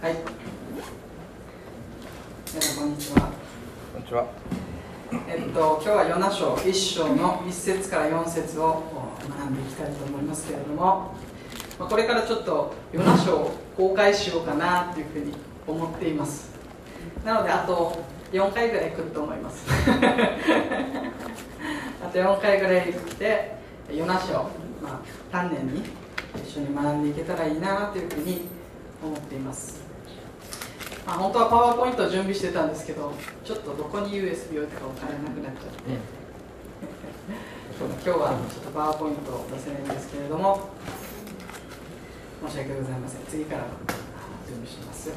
はい。皆さんこんにちは。こんにちは。えっと今日はヨナ書一章の一節から四節を学んでいきたいと思いますけれども、まあこれからちょっとヨナ書を公開しようかなというふうに思っています。なのであと4回ぐらい来ると思います。あと4回ぐらい来てヨナ書、まあ丹念に一緒に学んでいけたらいいなというふうに思っています。あ、本当はパワーポイントを準備してたんですけどちょっとどこに USB 置いたか分からなくなっちゃって、今日はちょっとパワーポイントを出せないんですけれども申し訳ございません。次から準備します。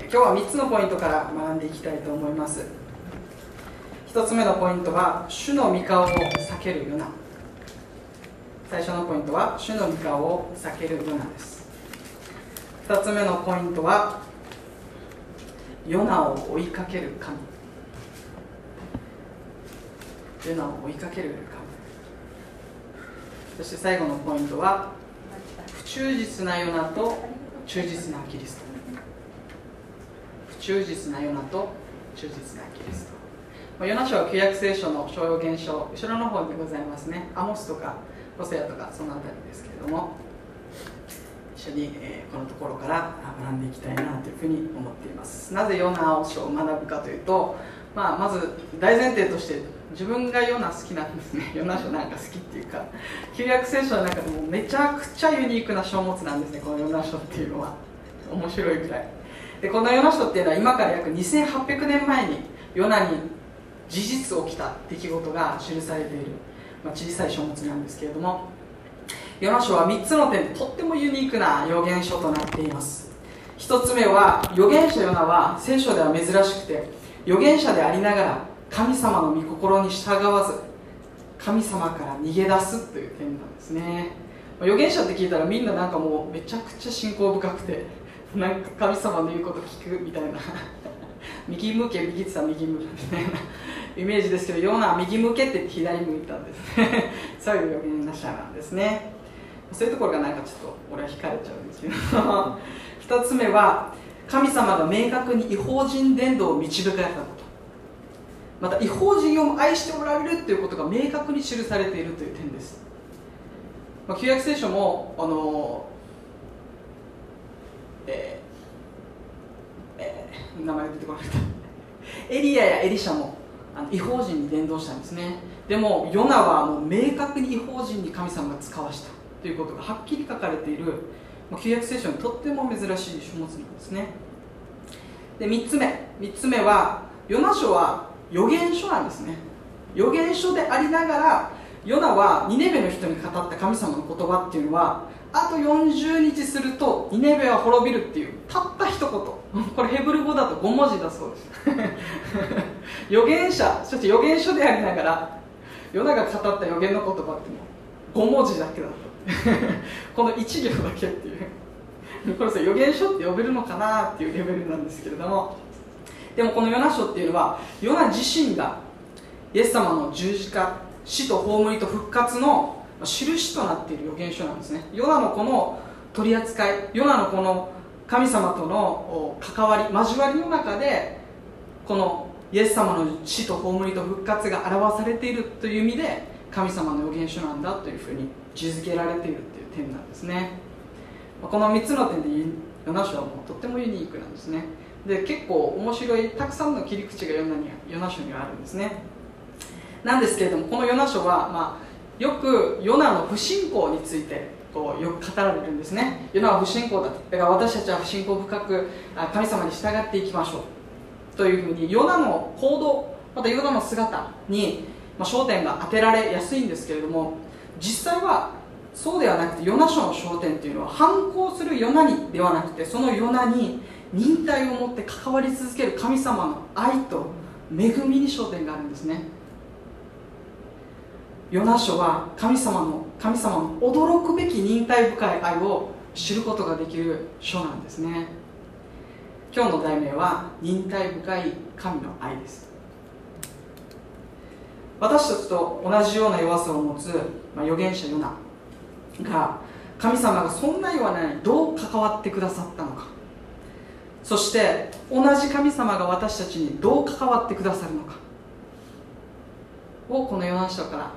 今日は3つのポイントから学んでいきたいと思います。1つ目のポイントは主の御顔を避けるヨナ最初のポイントは主の御顔を避けるヨナです。2つ目のポイントはヨナを追いかける神。ヨナを追いかける神。そして最後のポイントは不忠実なヨナと忠実なキリスト。不忠実なヨナと忠実なキリスト。まあヨナ書は旧約聖書の商用現象後ろの方にございますね。アモスとかホセアとかそのあたりですけれども。緒に、えこのところから学んでいきたいなというふうに思っています。なぜヨナを学ぶかというと、まあ、まず大前提として自分がヨナ好きなんですね。ヨナ書なんか好きっていうか旧約聖書の中でもめちゃくちゃユニークな書物なんですね。このヨナ書っていうのは。面白いぐらい。でこのヨナ書っていうのは今から約2800年前にヨナに事実起きた出来事が記されている、まあ、小さい書物なんですけれどもヨナ書は3つの点とってもユニークな予言書となっています。1つ目は預言者ヨナは聖書では珍しくて預言者でありながら神様の御心に従わず神様から逃げ出すという点なんですね。預言者って聞いたらみんななんかもうめちゃくちゃ信仰深くてなんか神様の言うこと聞くみたいな。右向け右って言ったら右向けみたいなイメージですけどヨナは右向けって言って左向いたんですね。そういう預言者なんですね。そういうところがなんかちょっと俺は惹かれちゃうんですけど一つ目は神様が明確に違法人伝道を導かれたこと。また違法人を愛しておられるということが明確に記されているという点です、まあ、旧約聖書もあのえーえー名前出てこなかった。エリアやエリシャもあの違法人に伝道したんですね。でもヨナはもう明確に違法人に神様が使わした。ということがはっきり書かれている旧約聖書にとっても珍しい書物なんですね。で3つ目3つ目はヨナ書は預言書なんですね。預言書でありながらヨナはニネベの人に語った神様の言葉っていうのはあと40日するとニネベは滅びるっていうたった一言。これヘブル語だと5文字だそうです。預言者そして預言書でありながらヨナが語った預言の言葉っていう5文字だけだ この1行だけっていう。これさ預言書って呼べるのかなっていうレベルなんですけれども。でもこのヨナ書っていうのはヨナ自身がイエス様の十字架死と葬りと復活の印となっている預言書なんですね。ヨナのこの取り扱いヨナのこの神様との関わり交わりの中でこのイエス様の死と葬りと復活が表されているという意味で神様の預言書なんだというふうに位置づけられているという点なんですね。この3つの点でヨナ書はもうとってもユニークなんですね。で結構面白いたくさんの切り口がヨナにヨナ書にはあるんですね。なんですけれどもこのヨナ書は、まあ、よくヨナの不信仰についてこうよく語られるんですね。ヨナは不信仰だと。だから私たちは不信仰深く神様に従っていきましょう。というふうにヨナの行動またヨナの姿に、まあ、焦点が当てられやすいんですけれども実際はそうではなくてヨナ書の焦点というのは反抗するヨナにではなくてそのヨナに忍耐を持って関わり続ける神様の愛と恵みに焦点があるんですね。ヨナ書は神様の神様の驚くべき忍耐深い愛を知ることができる書なんですね。今日の題名は忍耐深い神の愛です。私たちと同じような弱さを持つ、まあ、預言者ヨナが神様がそんな弱なにどう関わってくださったのか。そして同じ神様が私たちにどう関わってくださるのか。をこのヨナ書から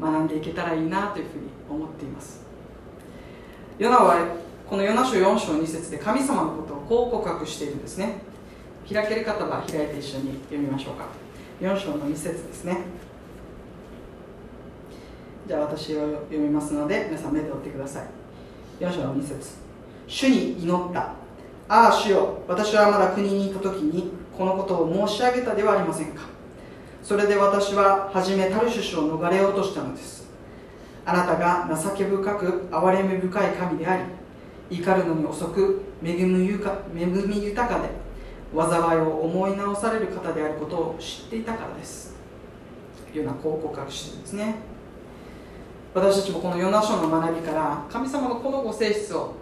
学んでいけたらいいなというふうに思っています。ヨナはこのヨナ書4章2節で神様のことをこう告白しているんですね。開ける方は開いて一緒に読みましょうか。4章の2節ですね。じゃあ私を読みますので皆さん目で追ってください。4章の2節。主に祈った。ああ主よ私はまだ国にいた時にこのことを申し上げたではありませんか。それで私は初めタルシュシを逃れようとしたのです。あなたが情け深く憐れみ深い神であり怒るのに遅く恵み豊かで災いを思い直される方であることを知っていたからです。というようなこう告白してるんですね。私たちもこのヨナ書の学びから神様のこのご性質を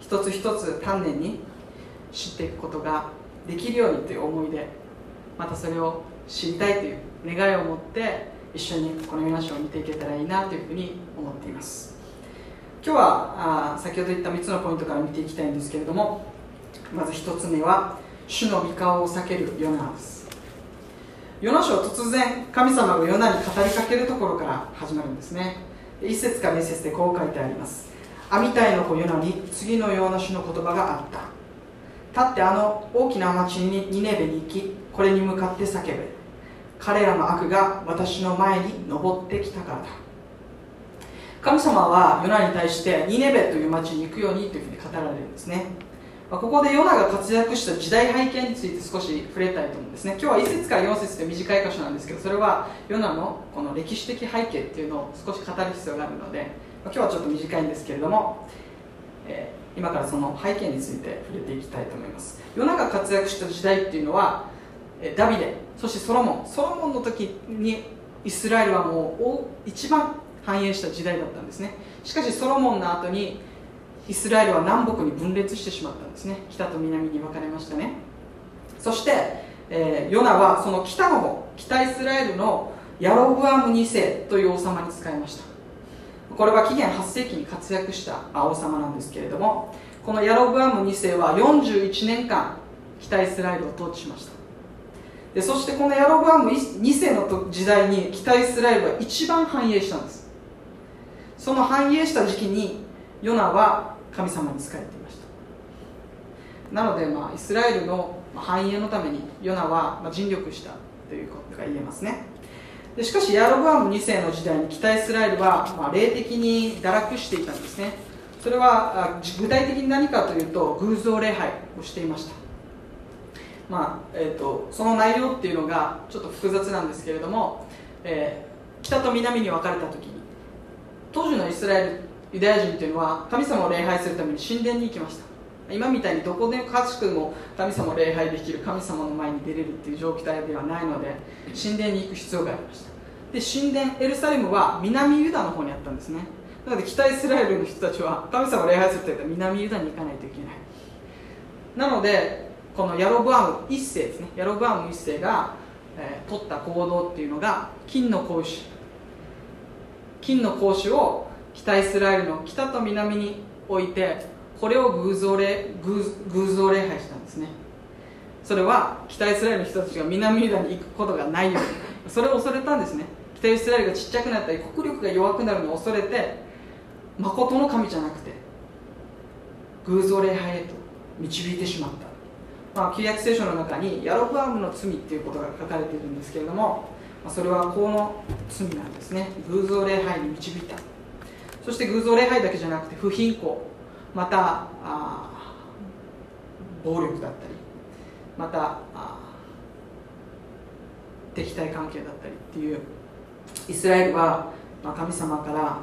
一つ一つ丹念に知っていくことができるようにという思いでまたそれを知りたいという願いを持って一緒にこのヨナ書を見ていけたらいいなというふうに思っています。今日はあ先ほど言った3つのポイントから見ていきたいんですけれどもまず1つ目は主の御顔を避けるヨナです。ヨナ書は突然神様がヨナに語りかけるところから始まるんですね。1節から2節でこう書いてあります。アミタイの子ヨナに次のような種の言葉があった。立ってあの大きな町にニネベに行きこれに向かって叫べ。彼らの悪が私の前に登ってきたからだ。神様はヨナに対してニネベという町に行くようにというふうに語られるんですね。まここでヨナが活躍した時代背景について少し触れたいと思うんですね。今日は1節から4節という短い箇所なんですけどそれはヨナのこの歴史的背景っていうのを少し語る必要があるのでま今日はちょっと短いんですけれども、えー、今からその背景について触れていきたいと思います。ヨナが活躍した時代っていうのはダビデそしてソロモン。ソロモンの時にイスラエルはもう一番繁栄した時代だったんですね。しかしソロモンの後にイスラエルは南北に分裂してしまったんですね。北と南に分かれましたね。そして、えー、ヨナはその北の方北イスラエルのヤロブアム2世という王様に仕えました。これは紀元8世紀に活躍した王様なんですけれどもこのヤロブアム2世は41年間北イスラエルを統治しました。でそしてこのヤロブアム2世の時代に北イスラエルが一番繁栄したんです。その繁栄した時期にヨナは神様に仕えていました。なので、まあ、イスラエルの繁栄のためにヨナは尽力したということが言えますね。でしかしヤロブアム2世の時代に北イスラエルは、まあ、霊的に堕落していたんですね。それは具体的に何かというと偶像礼拝をしていました。まあえーと、その内容っていうのがちょっと複雑なんですけれども、えー、北と南に分かれた時に当時のイスラエルユダヤ人というのは神様を礼拝するために神殿に行きました。今みたいにどこでかしくも神様を礼拝できる神様の前に出れるっていう状態ではないので神殿に行く必要がありました。で神殿エルサレムは南ユダの方にあったんですね。なので北イスラエルの人たちは神様を礼拝するといったら南ユダに行かないといけない。なのでこのヤロブアム1世ですね。ヤロブアム1世が、えー、取った行動っていうのが金の格子。金の格子を北イスラエルの北と南に置いてこれを偶像礼偶像礼拝したんですね。それは北イスラエルの人たちが南ユダに行くことがないようにそれを恐れたんですね。北イスラエルがちっちゃくなったり国力が弱くなるのを恐れて誠の神じゃなくて偶像礼拝へと導いてしまった。まあ、旧約聖書の中にヤロブアムの罪っていうことが書かれているんですけれども、それはこの罪なんですね。偶像礼拝に導いた。そして偶像礼拝だけじゃなくて不貧困また暴力だったりまた敵対関係だったりっていうイスラエルは、ま、神様から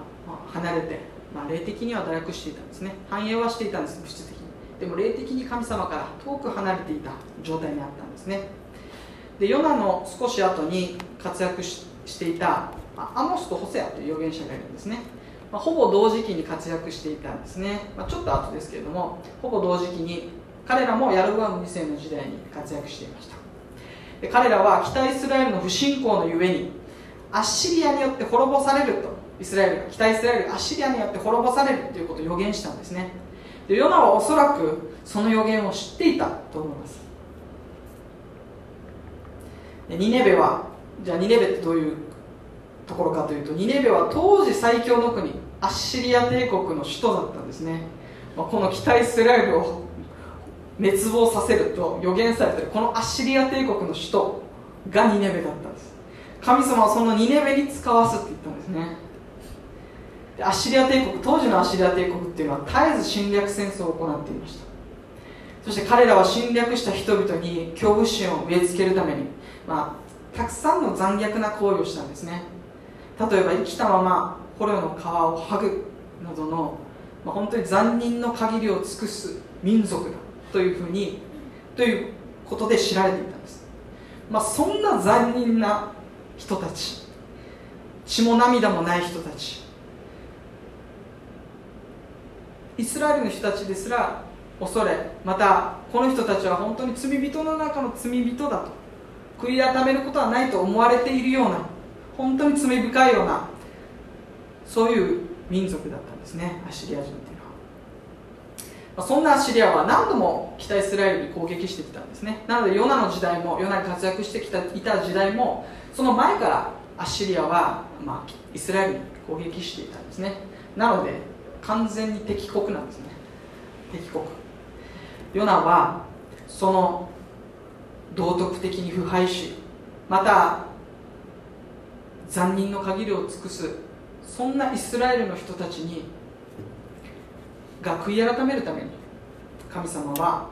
離れて、まあ、霊的には堕落していたんですね。繁栄はしていたんです物質的に。でも霊的に神様から遠く離れていた状態にあったんですね。でヨナの少し後に活躍していたアモスとホセアという預言者がいるんですね、まあ、ほぼ同時期に活躍していたんですね、まあ、ちょっと後ですけれどもほぼ同時期に彼らもヤルブアム2世の時代に活躍していました。で彼らは北イスラエルの不信仰のゆえにアッシリアによって滅ぼされるとイスラエル北イスラエルアッシリアによって滅ぼされるということを予言したんですね。でヨナはおそらくその予言を知っていたと思います。ニネベはじゃあニネベってどういうところかというとニネベは当時最強の国アッシリア帝国の首都だったんですね、まあ、この北イスラエルを滅亡させると予言されているこのアッシリア帝国の首都がニネベだったんです。神様はそのニネベに使わすって言ったんですね。アッシリア帝国当時のアッシリア帝国っていうのは絶えず侵略戦争を行っていました。そして彼らは侵略した人々に恐怖心を植え付けるために、まあ、たくさんの残虐な行為をしたんですね。例えば生きたまま捕虜の皮を剥ぐなどの、まあ、本当に残忍の限りを尽くす民族だというふうにということで知られていたんです、まあ、そんな残忍な人たち血も涙もない人たちイスラエルの人たちですら恐れまたこの人たちは本当に罪人の中の罪人だと悔い改めることはないと思われているような本当に罪深いようなそういう民族だったんですねアッシリア人っていうのは、ま、そんなアッシリアは何度も北イスラエルに攻撃してきたんですね。なのでヨナの時代もヨナに活躍してきたいた時代もその前からアッシリアは、まあ、イスラエルに攻撃していたんですね。なので完全に敵国なんですね。敵国。ヨナはその道徳的に腐敗しまた残忍の限りを尽くすそんなイスラエルの人たちにが悔い改めるために神様は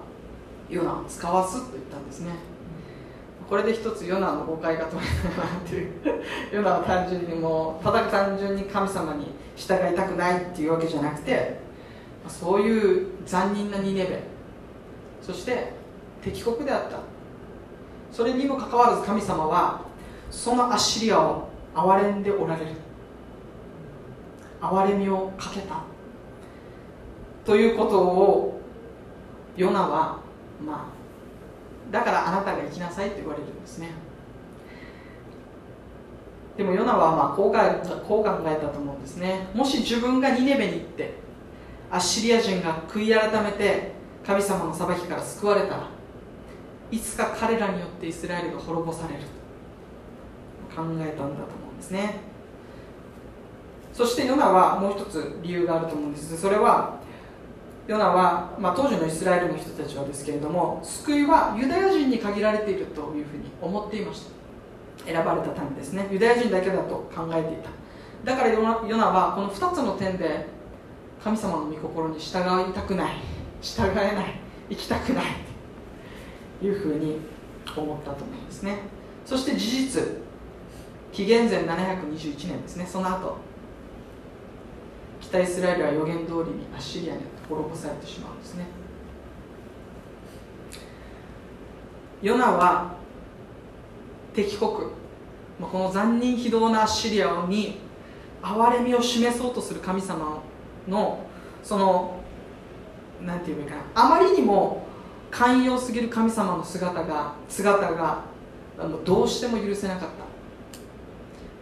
ヨナを使わすと言ったんですね。これで一つヨナの誤解が取れたなっていうヨナは単純にもうただ単純に神様に従いたくないっていうわけじゃなくてそういう残忍なニネベそして敵国であった。それにもかかわらず神様はそのアッシリアを憐れんでおられる。憐れみをかけた。ということをヨナはまあだからあなたが行きなさいと言われるんですね。でもヨナはまあこうこう考えたと思うんですね。もし自分がニネベに行ってアッシリア人が悔い改めて神様の裁きから救われたらいつか彼らによってイスラエルが滅ぼされる。と考えたんだとですね。そしてヨナはもう一つ理由があると思うんです。それはヨナは、まあ、当時のイスラエルの人たちはですけれども救いはユダヤ人に限られているというふうに思っていました。選ばれた民ですね。ユダヤ人だけだと考えていた。だからヨナはこの2つの点で神様の御心に従いたくない。従えない。生きたくない。というふうに思ったと思うんですね。そして事実。紀元前721年ですね。その後北イスラエルは予言通りにアッシリアに滅ぼされてしまうんですね。ヨナは敵国。この残忍非道なアッシリアに憐れみを示そうとする神様のそのなんていうかな。あまりにも寛容すぎる神様の姿が姿がどうしても許せなかった。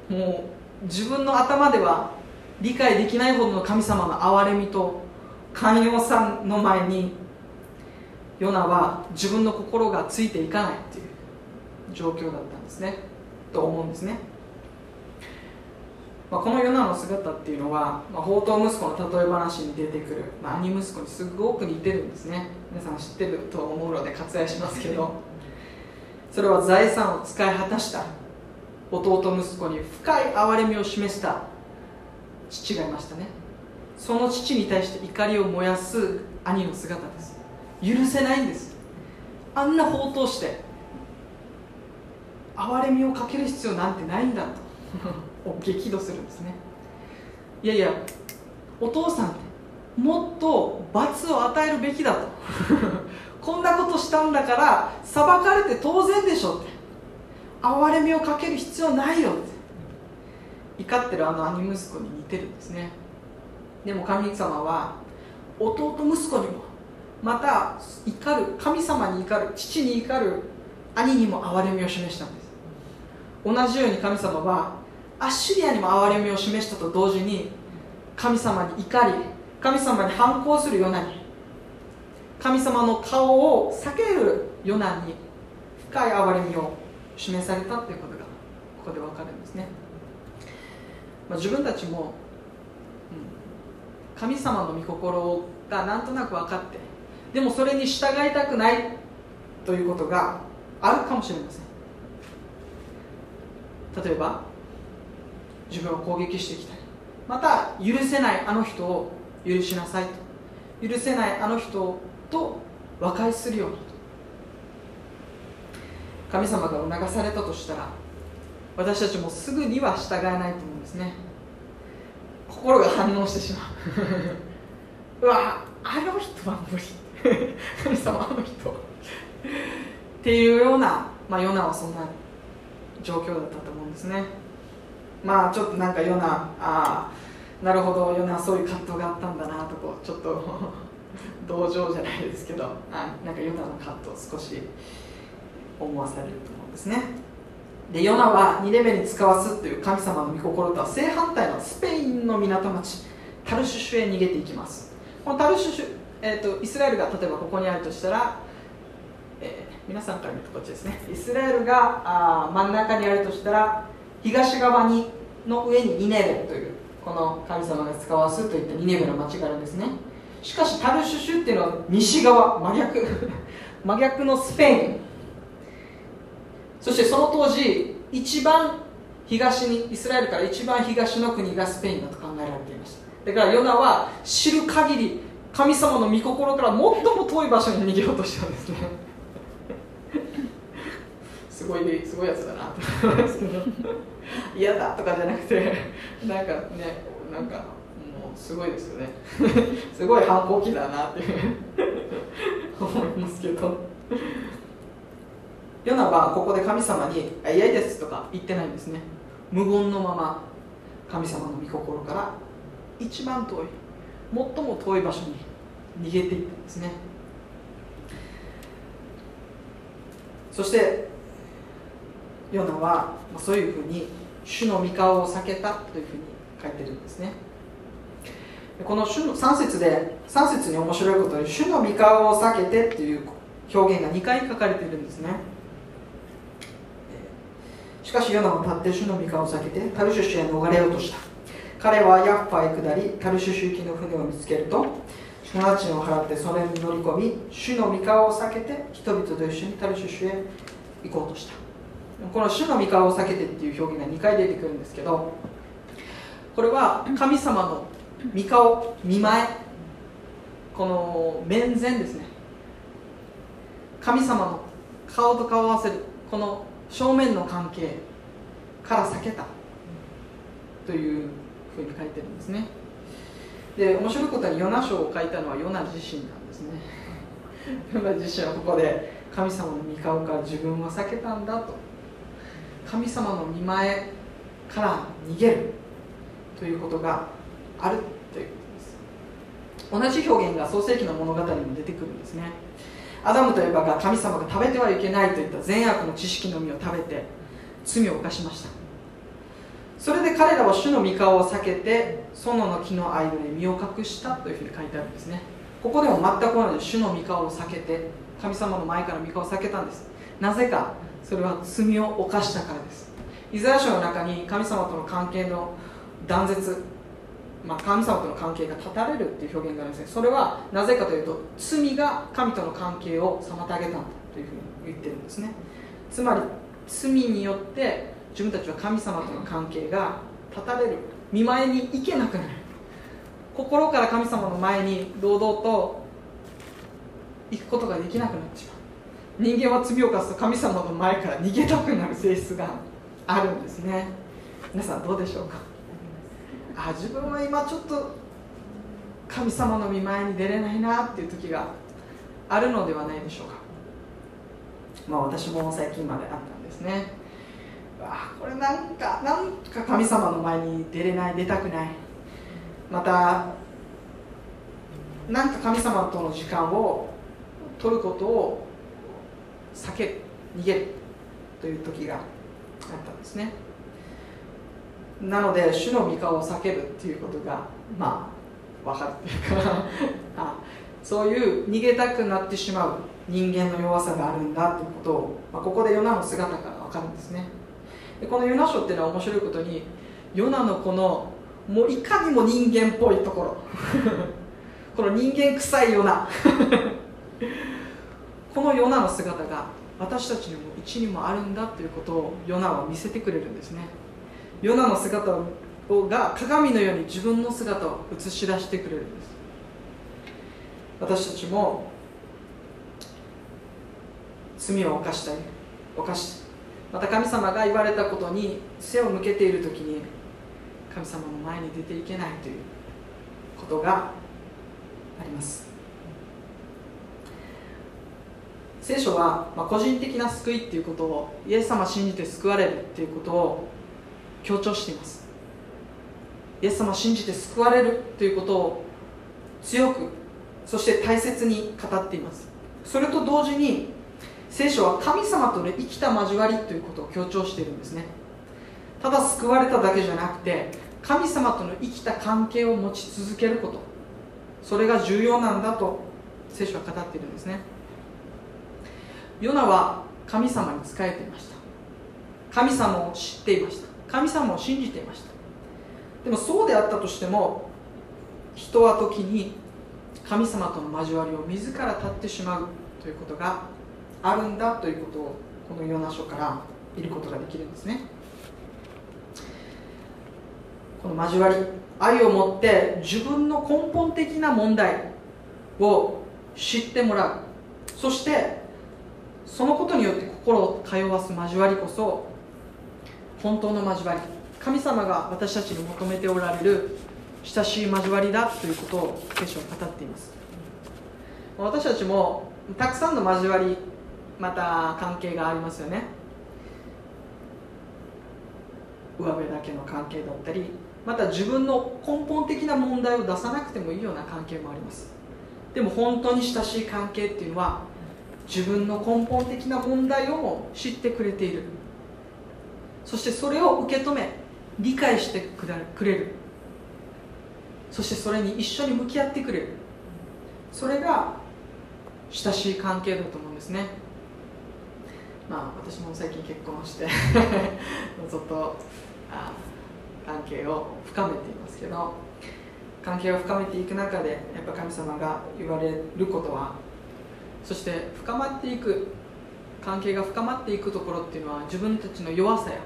もう自分の頭では理解できないほどの神様の憐れみと寛容さんの前にヨナは自分の心がついていかないっていう状況だったんですね。と思うんですね、まあ、このヨナの姿っていうのは、まあ、宝刀息子の例え話に出てくる、まあ、兄息子にすごく似てるんですね。皆さん知ってると思うので割愛しますけど。それは財産を使い果たした弟息子に深い憐れみを示した父がいましたね。その父に対して怒りを燃やす兄の姿です。許せないんです。あんな放蕩して憐れみをかける必要なんてないんだと。激怒するんですね。いやいやお父さんってもっと罰を与えるべきだと。こんなことしたんだから裁かれて当然でしょって。憐れみをかける必要ないよ。って怒ってるあの兄息子に似てるんですね。でも神様は弟息子にもまた怒る神様に怒る父に怒る兄にも憐れみを示したんです。同じように神様はアッシリアにも憐れみを示したと同時に神様に怒り神様に反抗するようなに神様の顔を避けるヨナに深い憐れみを示されたということがここで分かるんですね、まあ、自分たちも、うん、神様の御心がなんとなく分かってでもそれに従いたくないということがあるかもしれません。例えば自分を攻撃してきたりまた許せないあの人を許しなさいと許せないあの人と和解するように神様が促されたとしたら私たちもすぐには従えないと思うんですね。心が反応してしまう。うわあの人は無理。神様あの人。っていうような、まあ、ヨナはそんな状況だったと思うんですね。まあちょっとなんかヨナああなるほどヨナそういう葛藤があったんだなとこちょっと 同情じゃないですけどあなんかヨナの葛藤少し思わされると思うんですね。でヨナは2年目に使わすという神様の御心とは正反対のスペインの港町タルシュシュへ逃げていきます。このタルシュシュ、えーと、イスラエルが例えばここにあるとしたら、えー、皆さんから見るとこっちですね。イスラエルがあ真ん中にあるとしたら東側にの上にニネベというこの神様が使わすといったニネベの町があるんですね。しかしタルシュシュっていうのは西側真逆真逆のスペイン。そしてその当時一番東にイスラエルから一番東の国がスペインだと考えられていました。だからヨナは知る限り神様の御心から最も遠い場所に逃げようとしたんですね。すごいすごいやつだなと思いますけど嫌だとかじゃなくてなんかねなんかもうすごいですよね。すごい反抗期だなって 思いますけどヨナはここで神様に「嫌です」とか言ってないんですね。無言のまま神様の御心から一番遠い最も遠い場所に逃げていったんですね。そしてヨナはそういうふうに主の御顔を避けたというふうに書いてるんですね。この主の3節で3節に面白いことに主の御顔を避けてっていう表現が2回書かれているんですね。かしヨナは立って主の御顔を避けてタルシュシュへ逃れようとした。彼はヤッファへ下りタルシュシュ行きの船を見つけると友達を払ってそれに乗り込み主の御顔を避けて人々と一緒にタルシュシュへ行こうとした。この主の御顔を避けてっていう表現が2回出てくるんですけどこれは神様の御顔見前この面前ですね。神様の顔と顔を合わせるこの正面の関係から避けた。というふうに書いてるんですね。で面白いことにヨナ書を書いたのはヨナ自身なんですね。ヨナ自身はここで神様の御顔から自分は避けたんだと。神様の見前から逃げるということがあるということです。同じ表現が創世記の物語にも出てくるんですね。アダムとエバが神様が食べてはいけないといった善悪の知識の実を食べて罪を犯しました。それで彼らは主の御顔を避けて園の木の間で身を隠したというふうに書いてあるんですね。ここでも全く同じ主の御顔を避けて神様の前から御顔を避けたんです。なぜかそれは罪を犯したからです。イザヤ書の中に神様との関係の断絶、まあ、神様との関係が断たれるっていう表現があるんですね。それはなぜかというと罪が神との関係を妨げたんだというふうに言ってるんですね。つまり罪によって自分たちは神様との関係が断たれる。見舞いに行けなくなる。心から神様の前に堂々と行くことができなくなってしまう。人間は罪を犯すと神様の前から逃げたくなる性質があるんですね。皆さんどうでしょうか？あ自分は今ちょっと神様の見舞いに出れないなっていう時があるのではないでしょうか？まあ私も最近まであったですね。あこれなんかなんか神様の前に出れない出たくない。またなんか神様との時間を取ることを避ける逃げるという時があったんですね。なので主の御顔を避けるっていうことがまあ分かるっていうか あそういう逃げたくなってしまう人間の弱さがあるんだということを、まあ、ここでヨナの姿から分かるんですね。でこのヨナ書っていうのは面白いことにヨナのこのもういかにも人間っぽいところ。この人間臭いヨナ。このヨナの姿が私たちにも一にもあるんだということをヨナは見せてくれるんですね。ヨナの姿をが鏡のように自分の姿を映し出してくれるんです。私たちも罪を犯したり犯しまた神様が言われたことに背を向けている時に神様の前に出ていけないということがあります。聖書は、まあ、個人的な救いっていうことをイエス様信じて救われるっていうことを強調しています。イエス様信じて救われるということを強くそして大切に語っています。それと同時に聖書は神様との生きた交わりということを強調しているんですね。ただ救われただけじゃなくて神様との生きた関係を持ち続けること。それが重要なんだと聖書は語っているんですね。ヨナは神様に仕えていました。神様を知っていました。神様を信じていました。でもそうであったとしても人は時に神様との交わりを自ら立ってしまうということがあるんだということをこのヨナ書から見ることができるんですね。この交わり愛を持って自分の根本的な問題を知ってもらう。そしてそのことによって心を通わす交わりこそ本当の交わり。神様が私たちに求めておられる親しい交わりだということを聖書は語っています。私たちもたくさんの交わりまた関係がありますよね。上辺だけの関係だったりまた自分の根本的な問題を出さなくてもいいような関係もあります。でも本当に親しい関係っていうのは自分の根本的な問題を知ってくれている。そしてそれを受け止め理解してくれる。そしてそれに一緒に向き合ってくれる。それが親しい関係だと思うんですね。まあ私も最近結婚して ずっとあ関係を深めていますけど関係を深めていく中でやっぱ神様が言われることはそして深まっていく関係が深まっていくところっていうのは自分たちの弱さや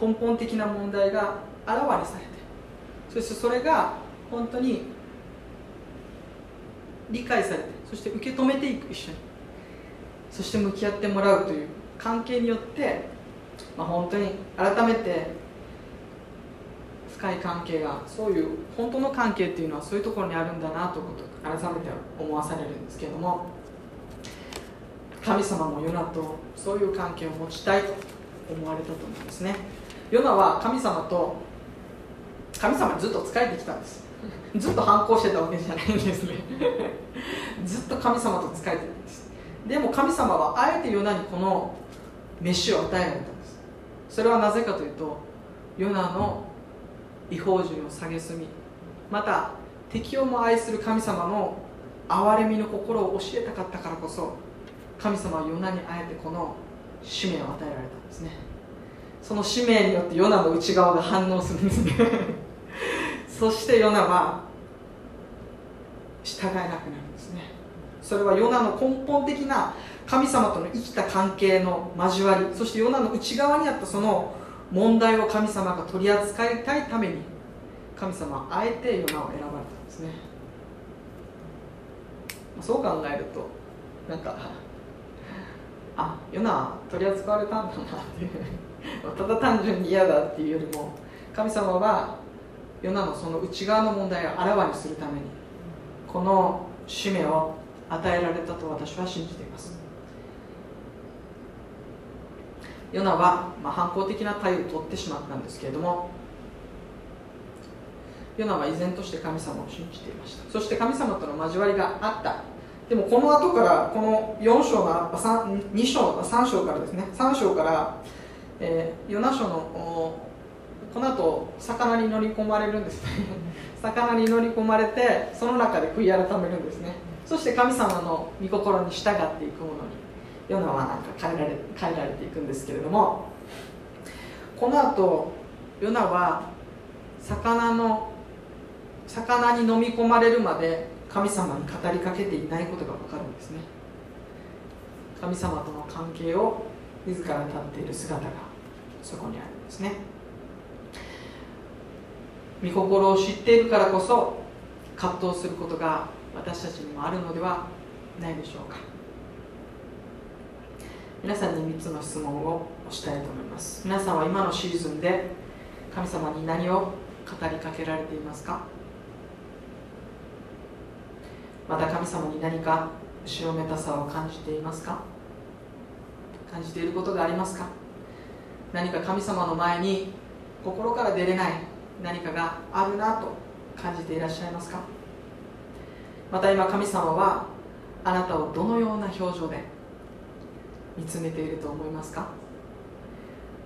根本的な問題があらわにされてそしてそれが本当に理解されてそして受け止めていく一緒に。そして向き合ってもらうという関係によって、まあ、本当に改めて深い関係がそういう本当の関係っていうのはそういうところにあるんだなということを改めて思わされるんですけども神様もヨナとそういう関係を持ちたいと思われたと思うんですね。ヨナは神様と神様にずっと仕えてきたんです。ずっと反抗してたわけじゃないんですね。ずっと神様と仕えてるんです。でも神様はあえてヨナにこの飯を与えられたんです。それはなぜかというとヨナの違法人を蔑みまた敵をも愛する神様の憐れみの心を教えたかったからこそ神様はヨナにあえてこの使命を与えられたんですね。その使命によってヨナの内側が反応するんですね。そしてヨナは従えなくなるんですね。それはヨナの根本的な神様との生きた関係の交わりそしてヨナの内側にあったその問題を神様が取り扱いたいために神様はあえてヨナを選ばれたんですね。そう考えるとなんかあヨナ取り扱われたんだなっていうただ単純に嫌だっていうよりも神様はヨナのその内側の問題をあらわにするためにこの使命を与えられたと私は信じています。ヨナは、まあ、反抗的な態度を取ってしまったんですけれどもヨナは依然として神様を信じていました。そして神様との交わりがあった。でもこの後からこの4章の2章3章からですね。3章から、えー、ヨナ書のこの後魚に乗り込まれるんですね。魚に乗り込まれてその中で悔い改めるんですね。そして神様の御心に従っていくものに。ヨナはなんか変えられ変えられていくんですけれどもこの後ヨナは魚の魚に飲み込まれるまで神様に語りかけていないことが分かるんですね。神様との関係を自ら立っている姿がそこにあるんですね。御心を知っているからこそ葛藤することが私たちにもあるのではないでしょうか。皆さんに3つの質問をしたいと思います。皆さんは今のシーズンで神様に何を語りかけられていますか？また神様に何か後ろめたさを感じていますか？感じていることがありますか？何か神様の前に心から出れない何かがあるなと感じていらっしゃいますか？また今神様はあなたをどのような表情で見つめていると思いますか？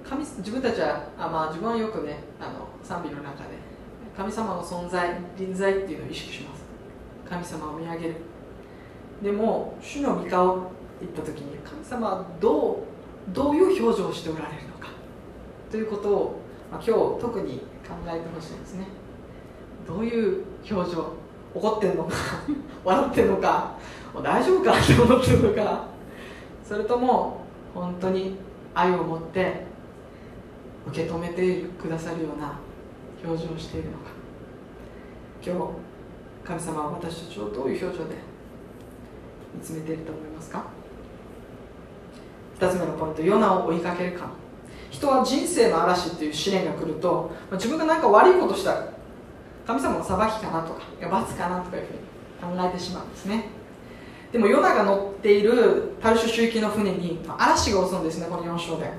神自分たちはあ、まあ、自分はよくねあの賛美の中で神様の存在臨在っていうのを意識します。神様を見上げる。でも主の御顔って言った時に神様はどうどういう表情をしておられるのか？ということを、まあ、今日特に考えてほしいですね。どういう表情怒ってるのか？笑ってるのか？大丈夫か？って思ってるのか？それとも本当に愛を持って受け止めてくださるような表情をしているのか。今日神様は私たちをどういう表情で見つめていると思いますか？2つ目のポイントヨナを追いかけるか。人は人生の嵐っていう試練が来ると自分が何か悪いことしたら神様の裁きかなとか罰かなとかいうふうに考えてしまうんですね。でもヨナが乗っているタルシュ周期の船に嵐が襲うんですねこの4章で。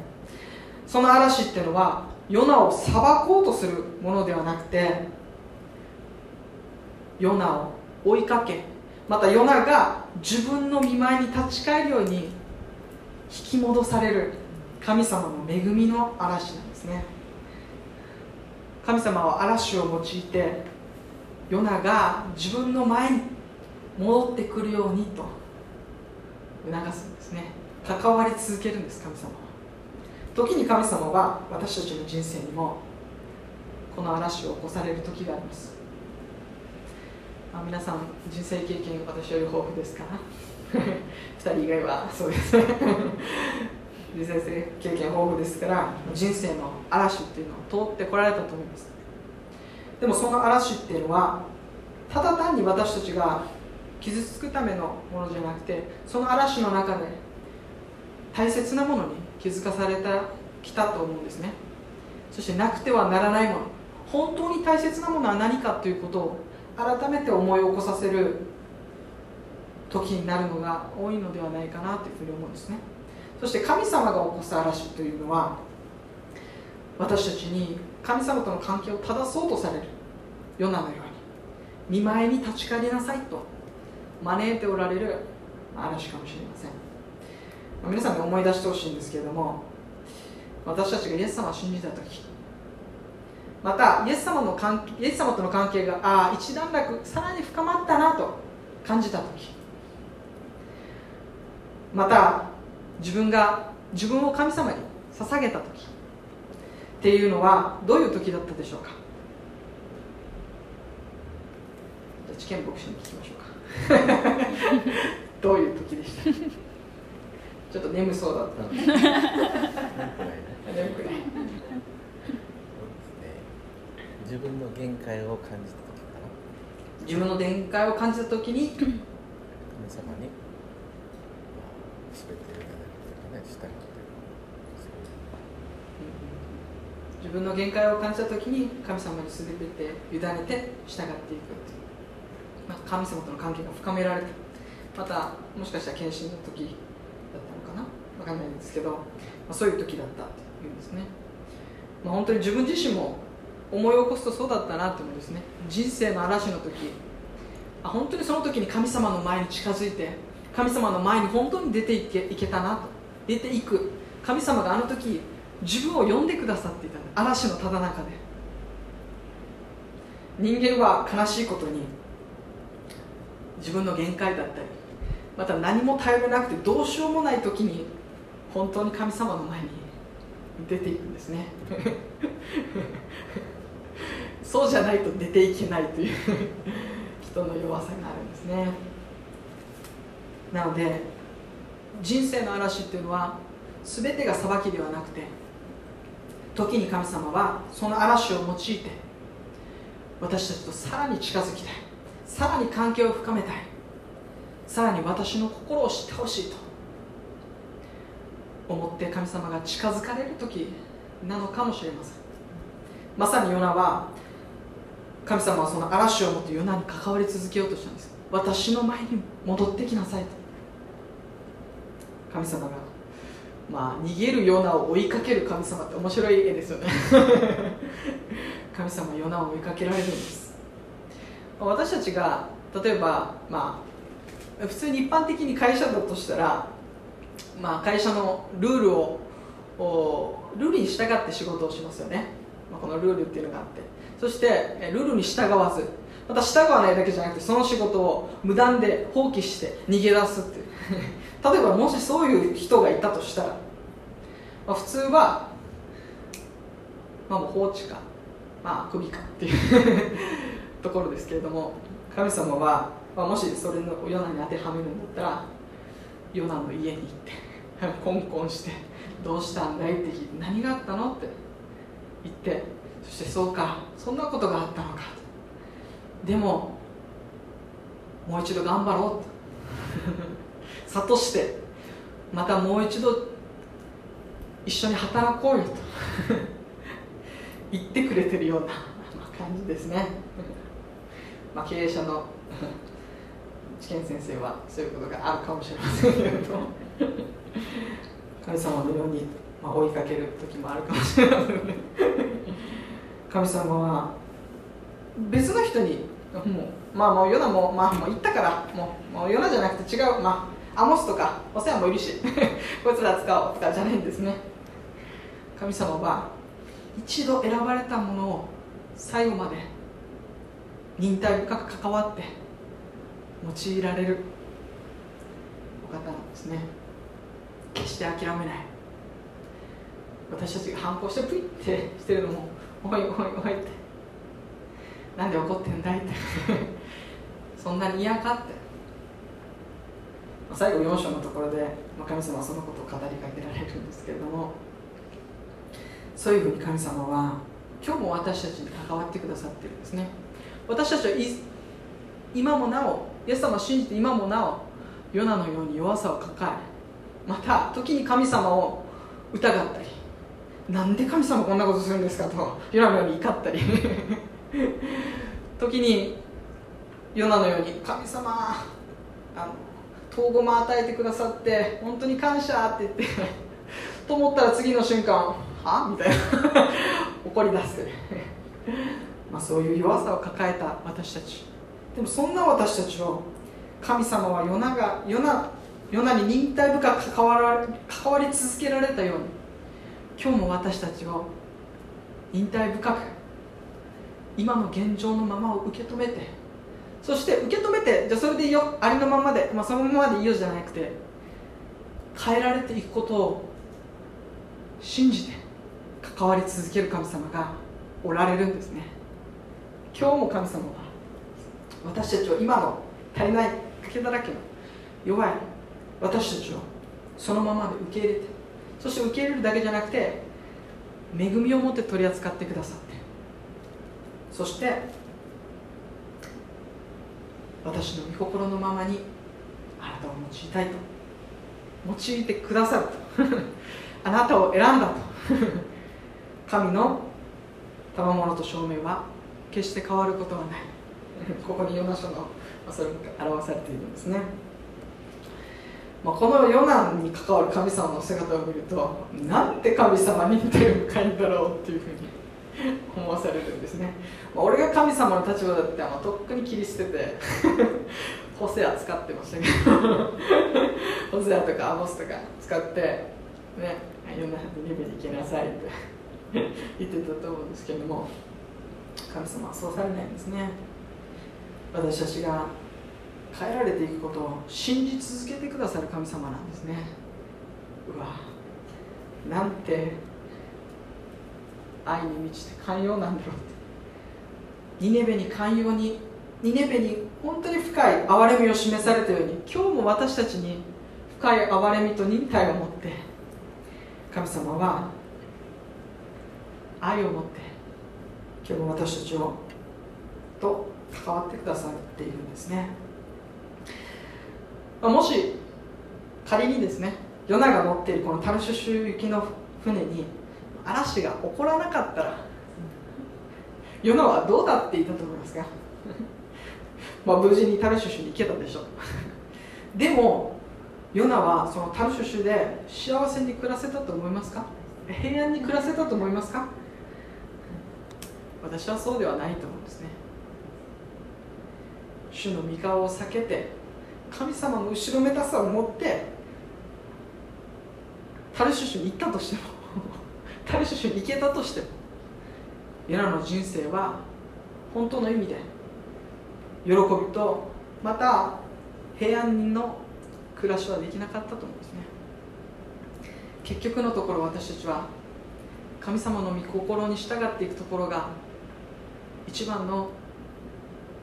その嵐っていうのはヨナを裁こうとするものではなくてヨナを追いかけまたヨナが自分の見舞いに立ち返るように引き戻される神様の恵みの嵐なんですね。神様は嵐を用いてヨナが自分の前に戻ってくるようにと。促すんですね。関わり続けるんです神様は。時に神様は私たちの人生にもこの嵐を起こされる時があります、あ、皆さん人生経験私より豊富ですか2 人以外はそうですね。人生経験豊富ですから人生の嵐っていうのを通ってこられたと思います。でもその嵐っていうのはただ単に私たちが傷つくためのものじゃなくてその嵐の中で大切なものに気づかされたきたと思うんですね。そしてなくてはならないもの。本当に大切なものは何かということを改めて思い起こさせる時になるのが多いのではないかなというふうに思うんですね。そして神様が起こす嵐というのは私たちに神様との関係を正そうとされるヨナのように見舞いに立ち返りなさいと。招いておられる嵐かもしれません。皆さんに思い出してほしいんですけれども私たちがイエス様を信じた時またイエス様の関イエス様との関係がああ一段落さらに深まったなと感じた時また自分が自分を神様に捧げた時っていうのはどういう時だったでしょうか。じゃ知見牧師に聞きましょうか。どういう時でした？ちょっと眠そうだったの。で眠くない。自分の限界を感じた時かな。自分の限界を感じた時に神様に、まあ、全てをいただくというかね従って自分の限界を感じた時に神様に全て委ねて従っていくという、まあ、神様との関係が深められたまたもしかしたら献身の時だったのかな？分かんないんですけど、まあ、そういう時だったっていうんですね、まあ、本当に自分自身も思い起こすとそうだったなって思うんですね。人生の嵐の時。あ本当にその時に神様の前に近づいて神様の前に本当に出ていけいけたなと。出ていく。神様があの時自分を呼んでくださっていた嵐のただ中で。人間は悲しいことに自分の限界だったりまた何も頼れなくてどうしようもない時に本当に神様の前に出ていくんですね。そうじゃないと出ていけないという人の弱さがあるんですね。なので人生の嵐っていうのは全てが裁きではなくて時に神様はその嵐を用いて私たちとさらに近づきたい。さらに関係を深めたい。さらに私の心を知ってほしいと。思って神様が近づかれる時なのかもしれません。まさにヨナは神様はその嵐を持ってヨナに関わり続けようとしたんです。私の前に戻ってきなさいと。神様がまあ逃げるヨナを追いかける神様って面白い絵ですよね。神様ヨナを追いかけられるんです。私たちが例えばまあ普通に一般的に会社だとしたらまあ、会社のルールをルールに従って仕事をしますよね、まあ、このルールっていうのがあって。そしてルールに従わずまた従わないだけじゃなくてその仕事を無断で放棄して逃げ出すっていう。例えばもしそういう人がいたとしたら、まあ、普通は、まあ、もう放置か、まあ、首かっていう。ところですけれども神様は、まあ、もしそれの世の中に当てはめるんだったらヨナの家に行って コンコンして「どうしたんだい?」って聞いて「何があったの?」って言ってそして「そうかそんなことがあったのか」でももう一度頑張ろうと 諭してまたもう一度一緒に働こうよと 言ってくれてるような感じですね、まあ、経営者の 知見先生はそういうことがあるかもしれませんけれど神様のように、まあ、追いかける時もあるかもしれませんね。神様は別の人にもうまあもうヨナも,、まあ、もう言ったからもうもうヨナじゃなくて違う、まあ、アモスとかお世話もいるし こいつら使おうとかじゃないんですね。神様は一度選ばれたものを最後まで忍耐深く関わって用いられるお方なんですね。決して諦めない。私たちが反抗してプイってしてるのもおいおいおいって。なんで怒ってんだいって。そんなに嫌かって。最後4章のところで神様はそのことを語りかけられるんですけれどもそういうふうに神様は今日も私たちに関わってくださってるんですね。私たちは今もなおイエス様を信じて今もなおヨナのように弱さを抱えまた時に神様を疑ったりなんで神様こんなことするんですかとヨナのように怒ったり。時にヨナのように神様あの統合も与えてくださって本当に感謝って言って と思ったら次の瞬間は？みたいな。怒り出すまあそういう弱さを抱えた私たち。でもそんな私たちを神様はヨナがヨナヨナに忍耐深く関わら関わり続けられたように今日も私たちを忍耐深く今の現状のままを受け止めてそして受け止めてじゃあそれでいいよ。ありのままで、まあ、そのままでいいよじゃなくて変えられていくことを信じて関わり続ける神様がおられるんですね。今日も神様は私たちを今の足りない欠けだらけの弱い私たちをそのままで受け入れてそして受け入れるだけじゃなくて恵みを持って取り扱ってくださってそして私の御心のままにあなたを用いたいと用いてくださると あなたを選んだと 神の賜物と証明は決して変わることはない。ここにヨナ書のそれが表されているんですね、まあ、このヨナに関わる神様の姿を見るとなんて神様に似てる深いんだろうっていうふうに 思わされるんですね、まあ、俺が神様の立場だってあのとっくに切り捨ててホセア使ってましたけど ホセアとかアモスとか使ってねヨナにリベに行けなさいって言ってたと思うんですけども。神様はそうされないんですね。私たちが変えられていくことを信じ続けてくださる神様なんですね。うわなんて愛に満ちて寛容なんだろうって。ニネベに寛容にニネベに本当に深い憐れみを示されたように今日も私たちに深い憐れみと忍耐を持って神様は愛を持って今日私たちをと関わってくださっているんですね。もし仮にですねヨナが乗っているこのタルシュシュ行きの船に嵐が起こらなかったらヨナはどうだっていたと思いますか？まあ無事にタルシュシュに行けたでしょう。でもヨナはそのタルシュシュで幸せに暮らせたと思いますか？平安に暮らせたと思いますか？私はそうではないと思うんですね。主の御顔を避けて神様の後ろめたさを持ってタルシュシュに行ったとしても タルシュシュに行けたとしてもヨナの人生は本当の意味で喜びとまた平安人の暮らしはできなかったと思うんですね。結局のところ私たちは神様の御心に従っていくところが一番の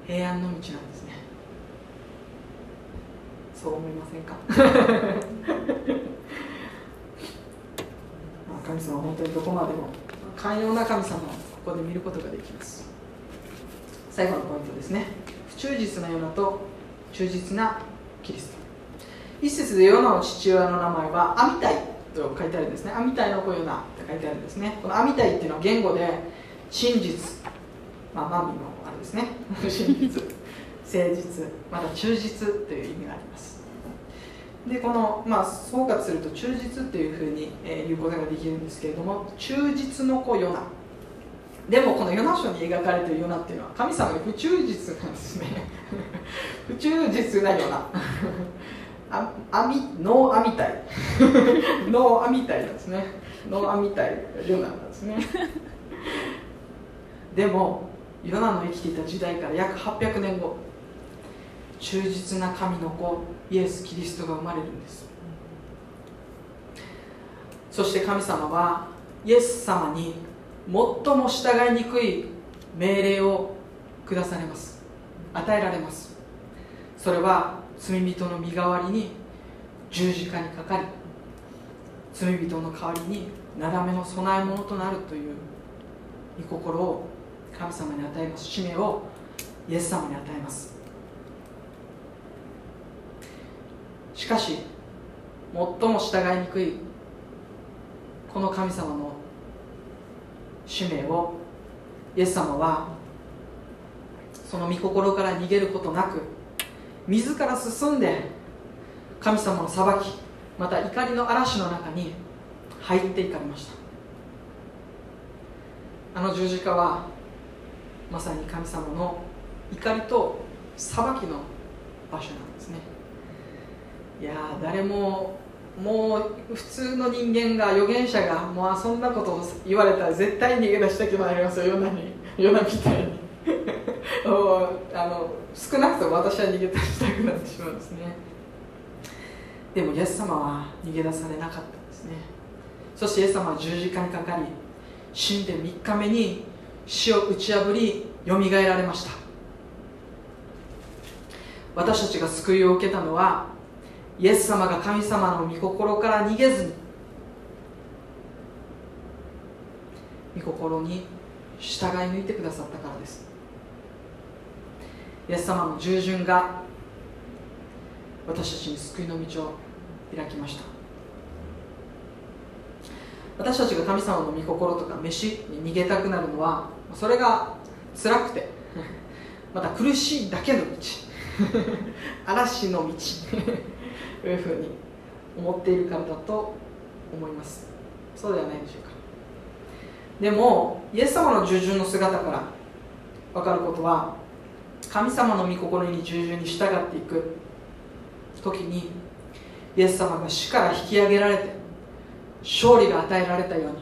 平安の道なんですね。そう思いませんか？神様は本当にどこまでも。寛容な神様をここで見ることができます。最後のポイントですね。不忠実なヨナと忠実なキリスト。一節でヨナの父親の名前はアミタイと書いてあるんですね。アミタイの子ヨナって書いてあるんですね。このアミタイっていうのは言語で真実まあマミのあれですね。真実 誠実。また忠実という意味があります。でこの、まあ、総括すると忠実っていうふうに、えー、言うことができるんですけれども忠実の子ヨナ。でもこのヨナ書に描かれているヨナっていうのは神様が不忠実なんですね。不忠実なヨナ。あ網ノー網体。ノー網体なんですね。ノー網体ヨナなんですね。でもヨナの生きていた時代から約800年後忠実な神の子イエス・キリストが生まれるんです。そして神様はイエス様に最も従いにくい命令を下されます。与えられます。それは罪人の身代わりに十字架にかかり罪人の代わりになだめの供え物となるという御心を神様に与えます。使命をイエス様に与えます。しかし最も従いにくいこの神様の使命をイエス様はその御心から逃げることなく自ら進んで神様の裁きまた怒りの嵐の中に入っていかれました。あの十字架はまさに神様の怒りと裁きの場所なんですね。いや誰ももう普通の人間が預言者がもうそんなことを言われたら絶対逃げ出したくなりますよヨナに。ヨナみたいにあの少なくとも私は逃げ出したくなってしまうんですね。でもイエス様は逃げ出されなかったんですね。そしてイエス様は十字架にかかり死んで3日目に死を打ち破りよみがえられました。私たちが救いを受けたのはイエス様が神様の御心から逃げずに御心に従い抜いてくださったからです。イエス様の従順が私たちに救いの道を開きました。私たちが神様の御心とか飯に逃げたくなるのはそれが辛くてまた苦しいだけの道嵐の道というふうに思っているからだと思います。そうではないでしょうか。でもイエス様の従順の姿から分かることは神様の御心に従順に従っていく時にイエス様が死から引き上げられて勝利が与えられたように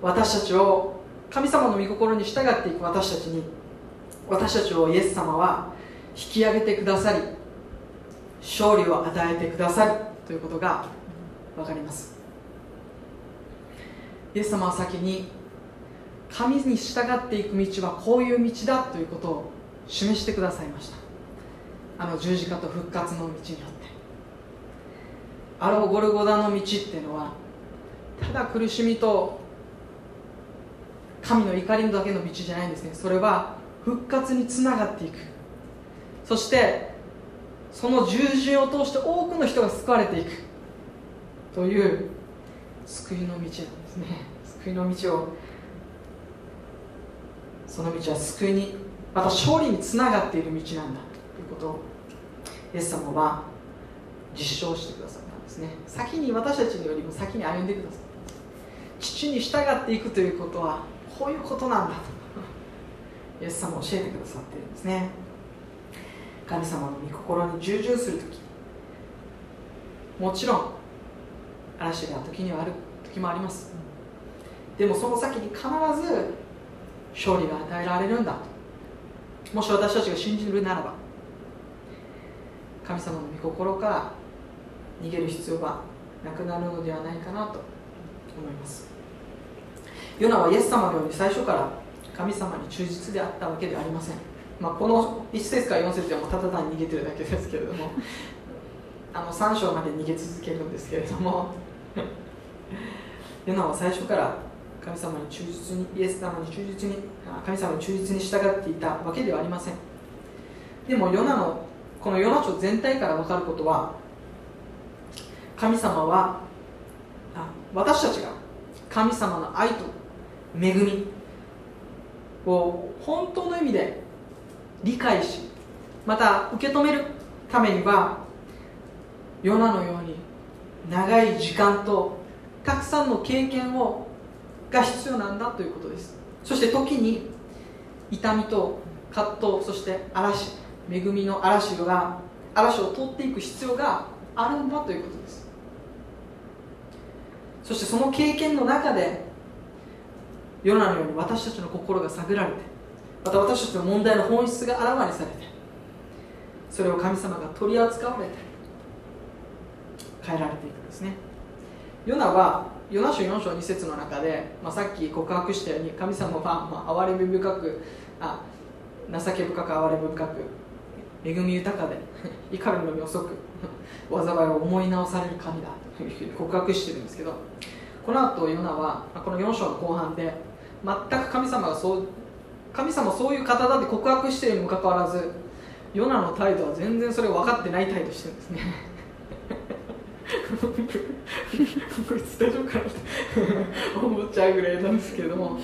私たちを神様の御心に従っていく私たちに私たちをイエス様は引き上げてくださり勝利を与えてくださるということが分かります。イエス様は先に神に従っていく道はこういう道だということを示してくださいました。あの十字架と復活の道によって。あのゴルゴダの道っていうのはただ苦しみと神の怒りだけの道じゃないんですね。それは復活につながっていく。そしてその従順を通して多くの人が救われていく。という救いの道なんですね。救いの道をその道は救いにまた勝利につながっている道なんだ。ということをイエス様は実証してくださったんですね。先に私たちよりも先に歩んでくださった父に従っていくということはこういうことなんだ。とイエス様教えてくださっているんですね。神様の御心に従順する時。もちろん嵐が時にはある時もあります。でもその先に必ず勝利が与えられるんだ。もし私たちが信じるならば神様の御心から逃げる必要はなくなるのではないかなと思います。ヨナはイエス様のように最初から神様に忠実であったわけではありません、まあ、この1節から4節はもうただ単に逃げてるだけですけれども あの3章まで逃げ続けるんですけれども ヨナは最初から神様に忠実にイエス様に忠実に神様に忠実に従っていたわけではありません。でもヨナのこのヨナ書全体から分かることは神様は私たちが神様の愛と恵み。を本当の意味で理解しまた受け止めるためにはヨナのように長い時間とたくさんの経験をが必要なんだということです。そして時に痛みと葛藤そして嵐恵みの嵐が嵐を通っていく必要があるんだということです。そしてその経験の中で世の中に私たちの心が探られてまた私たちの問題の本質があらわにされてそれを神様が取り扱われて変えられていくんですね。ヨナはヨナ書4章2節の中で、まあ、さっき告白したように神様は、まあ、哀れみ深くあ情け深く哀れみ深く恵み豊かで怒るのに遅く災いを思い直される神だというふうに告白してるんですけどこの後ヨナはこの4章の後半で全く神様がそう神様そういう方だって告白しているにもかかわらずヨナの態度は全然それを分かってない態度してるんですね。こいつ大丈夫かなって思っちゃうぐらいなんですけれども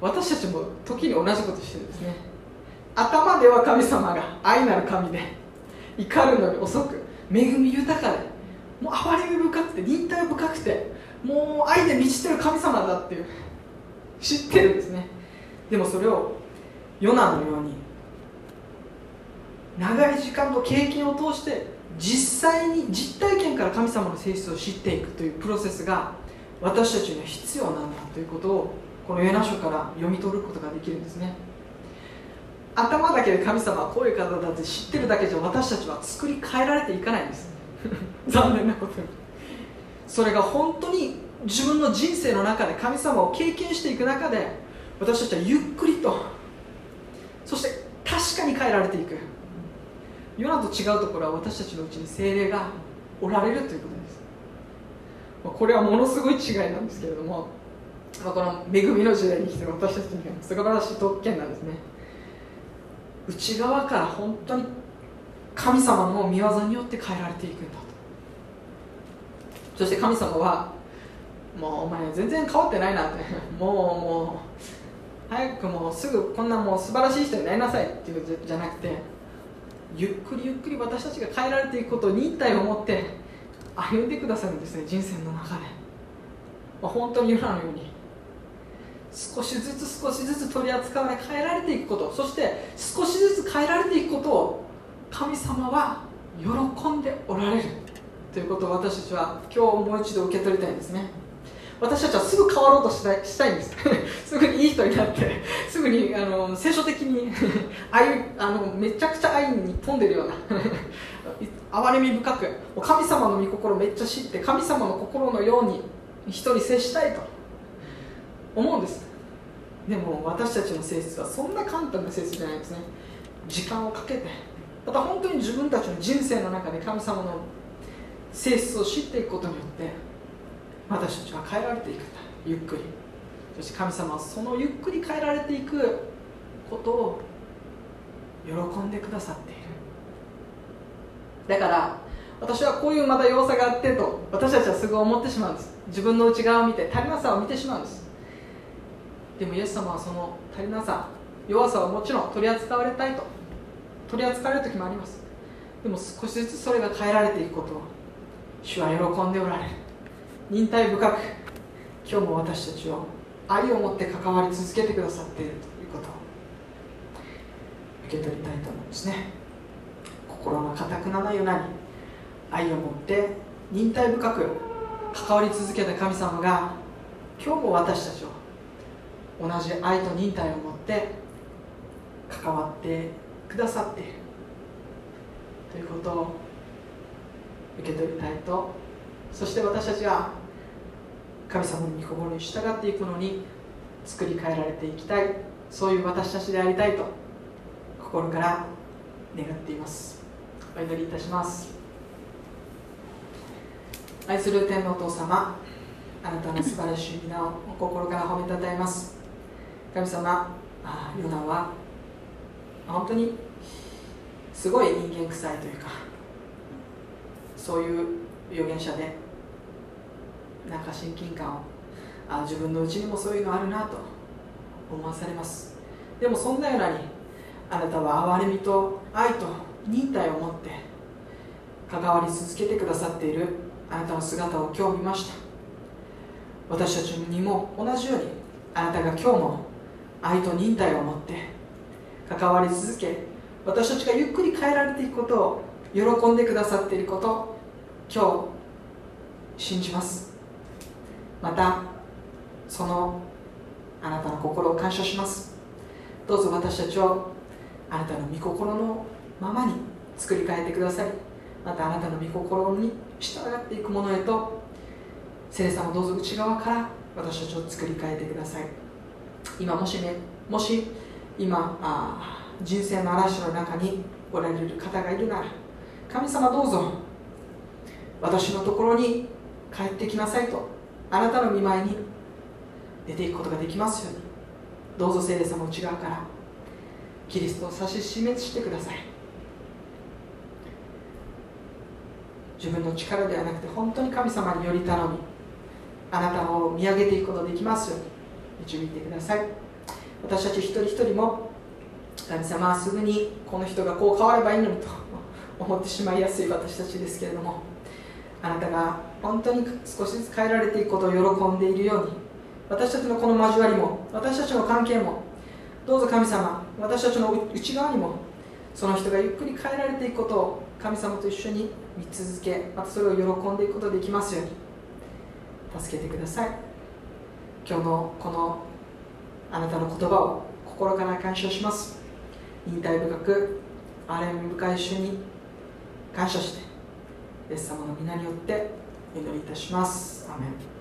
私たちも時に同じことしてるんですね。頭では神様が愛なる神で怒るのに遅く恵み豊かでもう哀れ深くて忍耐深くてもう愛で満ちてる神様だっていう。知ってるんですね。でもそれをヨナのように長い時間と経験を通して実際に実体験から神様の性質を知っていくというプロセスが私たちには必要なんだということをこのヨナ書から読み取ることができるんですね。頭だけで神様はこういう方だって知ってるだけじゃ私たちは作り変えられていかないんです。残念なことに。それが本当に自分の人生の中で神様を経験していく中で私たちはゆっくりとそして確かに変えられていく。ヨナと違うところは私たちのうちに精霊がおられるということです。これはものすごい違いなんですけれどもこの恵みの時代に来てる私たちには素晴らしい特権なんですね。内側から本当に神様の御業によって変えられていくんだそして神様はもうお前全然変わってないなって。もうもう早くもうすぐこんなもう素晴らしい人になりなさいっていうじゃなくてゆっくりゆっくり私たちが変えられていくことを忍耐を持って歩んでくださるんですね人生の中で、まあ、本当にユナのように。少しずつ少しずつ取り扱われ変えられていくこと。そして少しずつ変えられていくことを神様は喜んでおられる。ということを私たちは今日もう一度受け取りたいんですね。私たちはすぐ変わろうとしたいしたいんです。すぐにいい人になって すぐにあの聖書的に あのめちゃくちゃ愛に富んでるような憐れみ深く神様の御心めっちゃ知って神様の心のように人に接したいと思うんです。でも私たちの性質はそんな簡単な性質じゃないですね。時間をかけて。また本当に自分たちの人生の中で神様の性質を知っていくことによって私たちは変えられていくんだゆっくり。そして神様はそのゆっくり変えられていくことを喜んでくださっている。だから私はこういうまだ弱さがあってと私たちはすぐ思ってしまうんです。自分の内側を見て足りなさを見てしまうんです。でもイエス様はその足りなさ弱さをもちろん取り扱われたいと。取り扱われる時もあります。でも少しずつそれが変えられていくことを主は喜んでおられる。忍耐深く今日も私たちを愛を持って関わり続けてくださっているということを受け取りたいと思うんですね。心の固くなないように愛を持って忍耐深く関わり続けた神様が今日も私たちを同じ愛と忍耐を持って関わってくださっているということを受け取りたいと。そして私たちは神様の御心に従っていくのに作り変えられていきたい。そういう私たちでありたいと。心から願っています。お祈りいたします。愛する天のお父様あなたの素晴らしい皆を心から褒めたたえます。神様ヨナは本当にすごい人間臭いというかそういう預言者でなんか親近感を。あ自分のうちにもそういうのあるなと。思わされます。でもそんなようにあなたは憐れみと愛と忍耐を持って関わり続けてくださっているあなたの姿を今日見ました。私たちにも同じようにあなたが今日も愛と忍耐を持って関わり続け私たちがゆっくり変えられていくことを喜んでくださっていること今日信じます。またそのあなたの心を感謝します。どうぞ私たちをあなたの御心のままに作り変えてください。またあなたの御心に従っていくものへと聖霊様どうぞ内側から私たちを作り変えてください。今もしねもし今あ人生の嵐の中におられる方がいるなら神様どうぞ私のところに帰ってきなさいとあなたの見舞いに出ていくことができますように。どうぞ聖霊様内側からキリストを指し示してください。自分の力ではなくて本当に神様により頼みあなたを見上げていくことができますように導いてください。私たち一人一人も神様はすぐにこの人がこう変わればいいのにと思ってしまいやすい私たちですけれどもあなたが本当に少しずつ変えられていくことを喜んでいるように私たちのこの交わりも私たちの関係もどうぞ神様私たちの内側にもその人がゆっくり変えられていくことを神様と一緒に見続けまたそれを喜んでいくことができますように助けてください。今日のこのあなたの言葉を心から感謝します。忍耐深く憐れみ深い主に感謝してイエス様の皆によってお祈りいたします。アメン。